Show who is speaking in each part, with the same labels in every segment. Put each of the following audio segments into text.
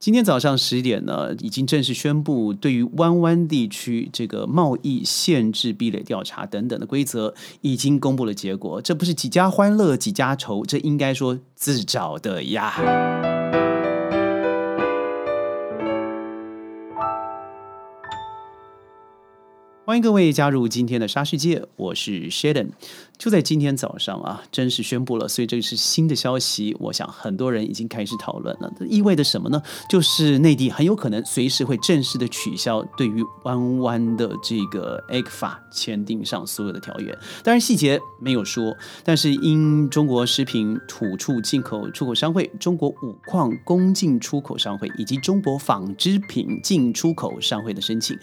Speaker 1: 今天早上十点呢，已经正式宣布，对于湾湾地区这个贸易限制、壁垒调查等等的规则，已经公布了结果。这不是几家欢乐几家愁，这应该说自找的呀。欢迎各位加入今天的沙世界，我是 Sheldon。就在今天早上啊，正式宣布了，所以这是新的消息。我想很多人已经开始讨论了，这意味着什么呢？就是内地很有可能随时会正式的取消对于弯弯的这个 A 法签订上所有的条约。当然细节没有说，但是因中国食品土畜进口出口商会、中国五矿供进出口商会以及中国纺织品进出口商会的申请，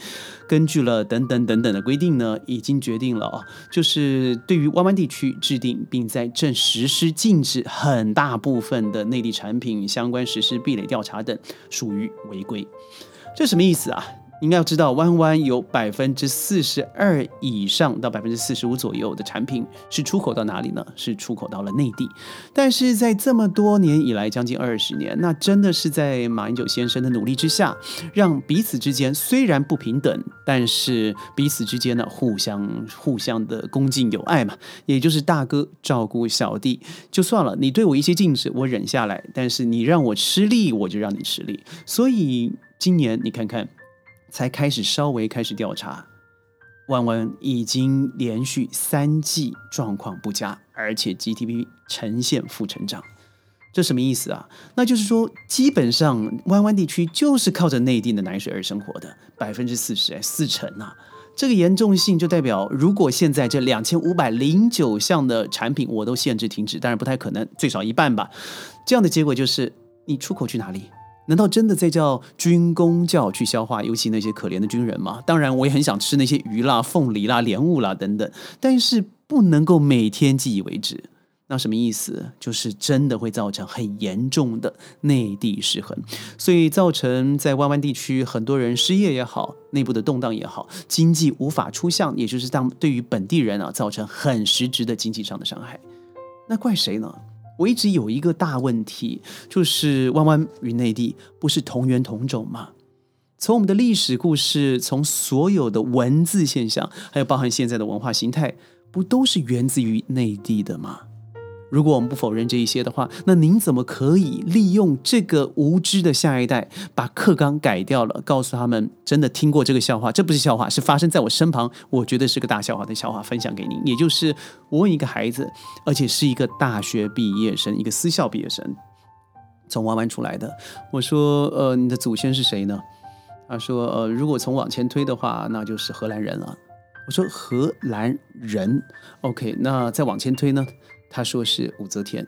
Speaker 1: 根据了等等等。等等的规定呢，已经决定了啊，就是对于湾湾地区制定并在正实施禁止很大部分的内地产品相关实施壁垒调查等，属于违规。这什么意思啊？应该要知道，弯弯有百分之四十二以上到百分之四十五左右的产品是出口到哪里呢？是出口到了内地。但是在这么多年以来，将近二十年，那真的是在马英九先生的努力之下，让彼此之间虽然不平等，但是彼此之间呢，互相互相的恭敬友爱嘛。也就是大哥照顾小弟就算了，你对我一些禁止我忍下来，但是你让我吃力，我就让你吃力。所以今年你看看。才开始稍微开始调查，万万已经连续三季状况不佳，而且 GDP 呈现负成长，这什么意思啊？那就是说，基本上湾湾地区就是靠着内地的奶水而生活的，百分之四十哎，四成啊！这个严重性就代表，如果现在这两千五百零九项的产品我都限制停止，当然不太可能，最少一半吧。这样的结果就是，你出口去哪里？难道真的在叫军工教去消化，尤其那些可怜的军人吗？当然，我也很想吃那些鱼啦、凤梨啦、莲雾啦等等，但是不能够每天记以为止。那什么意思？就是真的会造成很严重的内地失衡，所以造成在湾湾地区很多人失业也好，内部的动荡也好，经济无法出向，也就是当对于本地人啊造成很实质的经济上的伤害。那怪谁呢？我一直有一个大问题，就是弯弯与内地不是同源同种吗？从我们的历史故事，从所有的文字现象，还有包含现在的文化形态，不都是源自于内地的吗？如果我们不否认这一些的话，那您怎么可以利用这个无知的下一代，把课纲改掉了，告诉他们真的听过这个笑话？这不是笑话，是发生在我身旁，我觉得是个大笑话的笑话，分享给您。也就是我问一个孩子，而且是一个大学毕业生，一个私校毕业生，从弯弯出来的。我说，呃，你的祖先是谁呢？他说，呃，如果从往前推的话，那就是荷兰人了。我说荷兰人，OK，那再往前推呢？他说是武则天，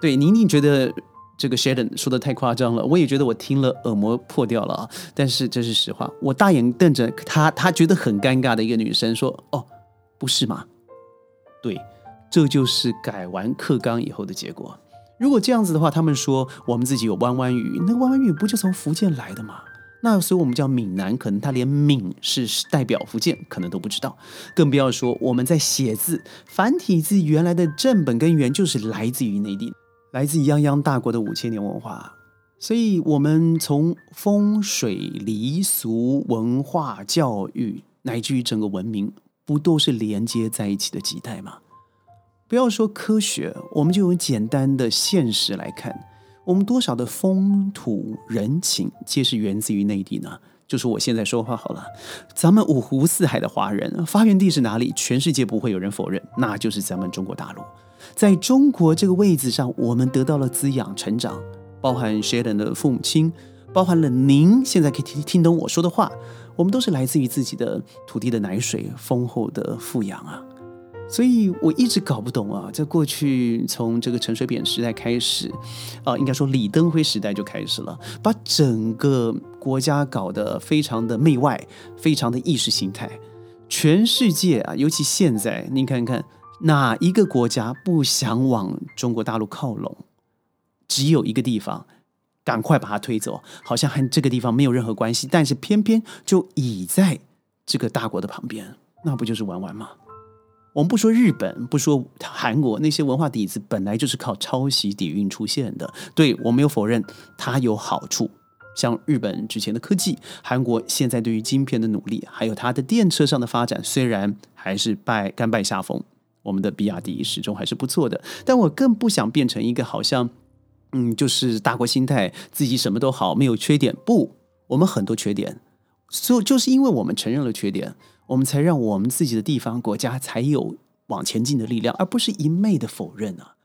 Speaker 1: 对，宁宁觉得这个 Sheldon 说的太夸张了，我也觉得我听了耳膜破掉了啊。但是这是实话，我大眼瞪着他，他觉得很尴尬的一个女生说：“哦，不是吗？”对，这就是改完课纲以后的结果。如果这样子的话，他们说我们自己有弯弯语，那弯弯语不就从福建来的吗？那所以我们叫闽南，可能他连闽是代表福建，可能都不知道，更不要说我们在写字繁体字原来的正本根源就是来自于内地，来自泱泱大国的五千年文化。所以，我们从风水、礼俗、文化、教育，乃至于整个文明，不都是连接在一起的基带吗？不要说科学，我们就用简单的现实来看。我们多少的风土人情，皆是源自于内地呢？就是我现在说话好了，咱们五湖四海的华人发源地是哪里？全世界不会有人否认，那就是咱们中国大陆。在中国这个位子上，我们得到了滋养成长，包含 Sheldon 的父母亲，包含了您现在可以听听懂我说的话，我们都是来自于自己的土地的奶水丰厚的富养啊。所以我一直搞不懂啊，在过去从这个陈水扁时代开始，啊，应该说李登辉时代就开始了，把整个国家搞得非常的媚外，非常的意识形态。全世界啊，尤其现在，您看看哪一个国家不想往中国大陆靠拢？只有一个地方，赶快把它推走，好像和这个地方没有任何关系，但是偏偏就倚在这个大国的旁边，那不就是玩玩吗？我们不说日本，不说韩国，那些文化底子本来就是靠抄袭底蕴出现的。对我没有否认它有好处，像日本之前的科技，韩国现在对于晶片的努力，还有它的电车上的发展，虽然还是败甘拜下风，我们的比亚迪始终还是不错的。但我更不想变成一个好像，嗯，就是大国心态，自己什么都好，没有缺点。不，我们很多缺点，所以就是因为我们承认了缺点。我们才让我们自己的地方国家才有往前进的力量，而不是一昧的否认啊！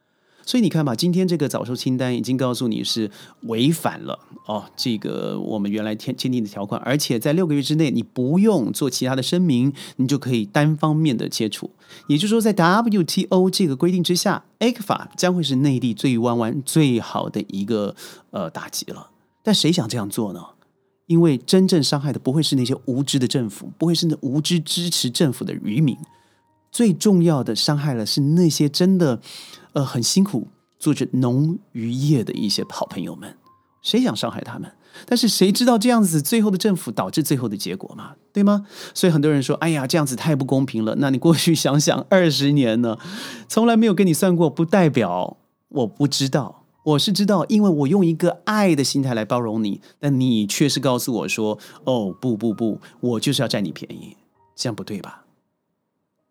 Speaker 1: 所以你看吧，今天这个早收清单已经告诉你是违反了哦，这个我们原来签签订的条款，而且在六个月之内你不用做其他的声明，你就可以单方面的切除。也就是说，在 WTO 这个规定之下，A 克法将会是内地最弯弯最好的一个呃打击了。但谁想这样做呢？因为真正伤害的不会是那些无知的政府，不会是那无知支持政府的渔民，最重要的伤害了是那些真的，呃，很辛苦做着农渔业的一些好朋友们。谁想伤害他们？但是谁知道这样子最后的政府导致最后的结果嘛？对吗？所以很多人说：“哎呀，这样子太不公平了。”那你过去想想，二十年呢，从来没有跟你算过，不代表我不知道。我是知道，因为我用一个爱的心态来包容你，但你却是告诉我说：“哦，不不不，我就是要占你便宜，这样不对吧？”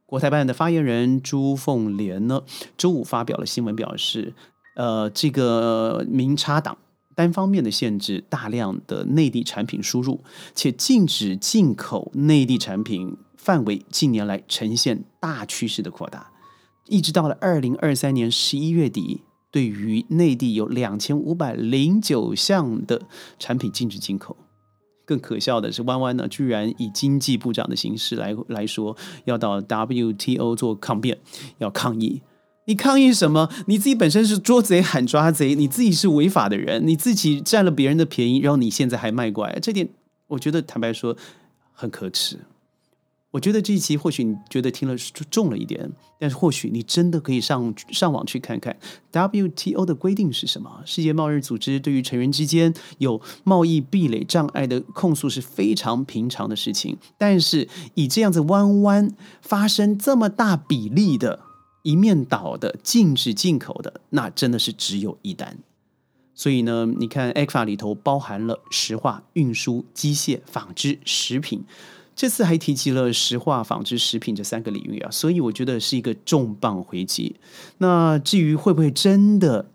Speaker 1: 国台办的发言人朱凤莲呢，周五发表了新闻，表示：“呃，这个民差党单方面的限制大量的内地产品输入，且禁止进口内地产品范围，近年来呈现大趋势的扩大，一直到了二零二三年十一月底。”对于内地有两千五百零九项的产品禁止进口，更可笑的是，弯弯呢居然以经济部长的形式来来说，要到 WTO 做抗辩，要抗议。你抗议什么？你自己本身是捉贼喊抓贼，你自己是违法的人，你自己占了别人的便宜，然后你现在还卖乖，这点我觉得坦白说很可耻。我觉得这一期或许你觉得听了重了一点，但是或许你真的可以上上网去看看 WTO 的规定是什么。世界贸易组织对于成员之间有贸易壁垒障碍的控诉是非常平常的事情，但是以这样子弯弯发生这么大比例的一面倒的禁止进口的，那真的是只有一单。所以呢，你看 a f a 里头包含了石化、运输、机械、纺织、食品。这次还提及了石化、纺织、食品这三个领域啊，所以我觉得是一个重磅回击。那至于会不会真的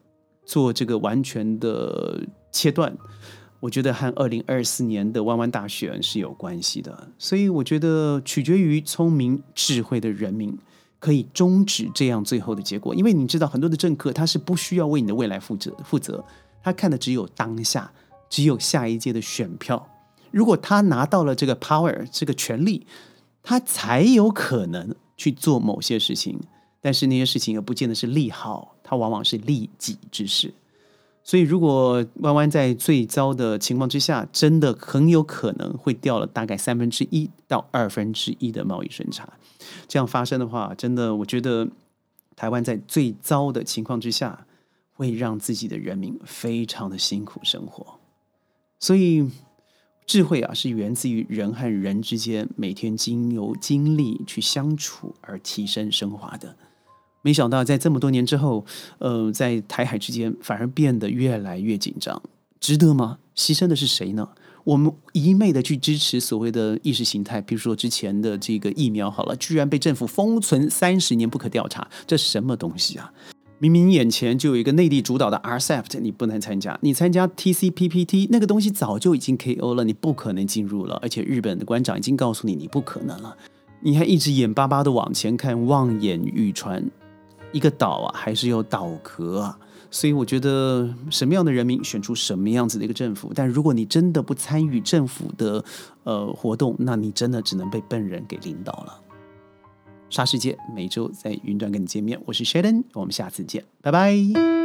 Speaker 1: 做这个完全的切断，我觉得和二零二四年的弯弯大选是有关系的。所以我觉得取决于聪明智慧的人民可以终止这样最后的结果，因为你知道很多的政客他是不需要为你的未来负责负责，他看的只有当下，只有下一届的选票。如果他拿到了这个 power 这个权利，他才有可能去做某些事情。但是那些事情也不见得是利好，它往往是利己之事。所以，如果弯弯在最糟的情况之下，真的很有可能会掉了大概三分之一到二分之一的贸易顺差。这样发生的话，真的，我觉得台湾在最糟的情况之下，会让自己的人民非常的辛苦生活。所以。智慧啊，是源自于人和人之间每天经由经历去相处而提升升华的。没想到在这么多年之后，呃，在台海之间反而变得越来越紧张，值得吗？牺牲的是谁呢？我们一昧的去支持所谓的意识形态，比如说之前的这个疫苗，好了，居然被政府封存三十年不可调查，这什么东西啊？明明眼前就有一个内地主导的 RCEP，你不能参加。你参加 TCPPT 那个东西早就已经 KO 了，你不可能进入了。而且日本的官长已经告诉你，你不可能了。你还一直眼巴巴的往前看，望眼欲穿。一个岛啊，还是有岛壳啊。所以我觉得，什么样的人民选出什么样子的一个政府。但如果你真的不参与政府的呃活动，那你真的只能被笨人给领导了。沙世界每周在云端跟你见面，我是 Sheldon，我们下次见，拜拜。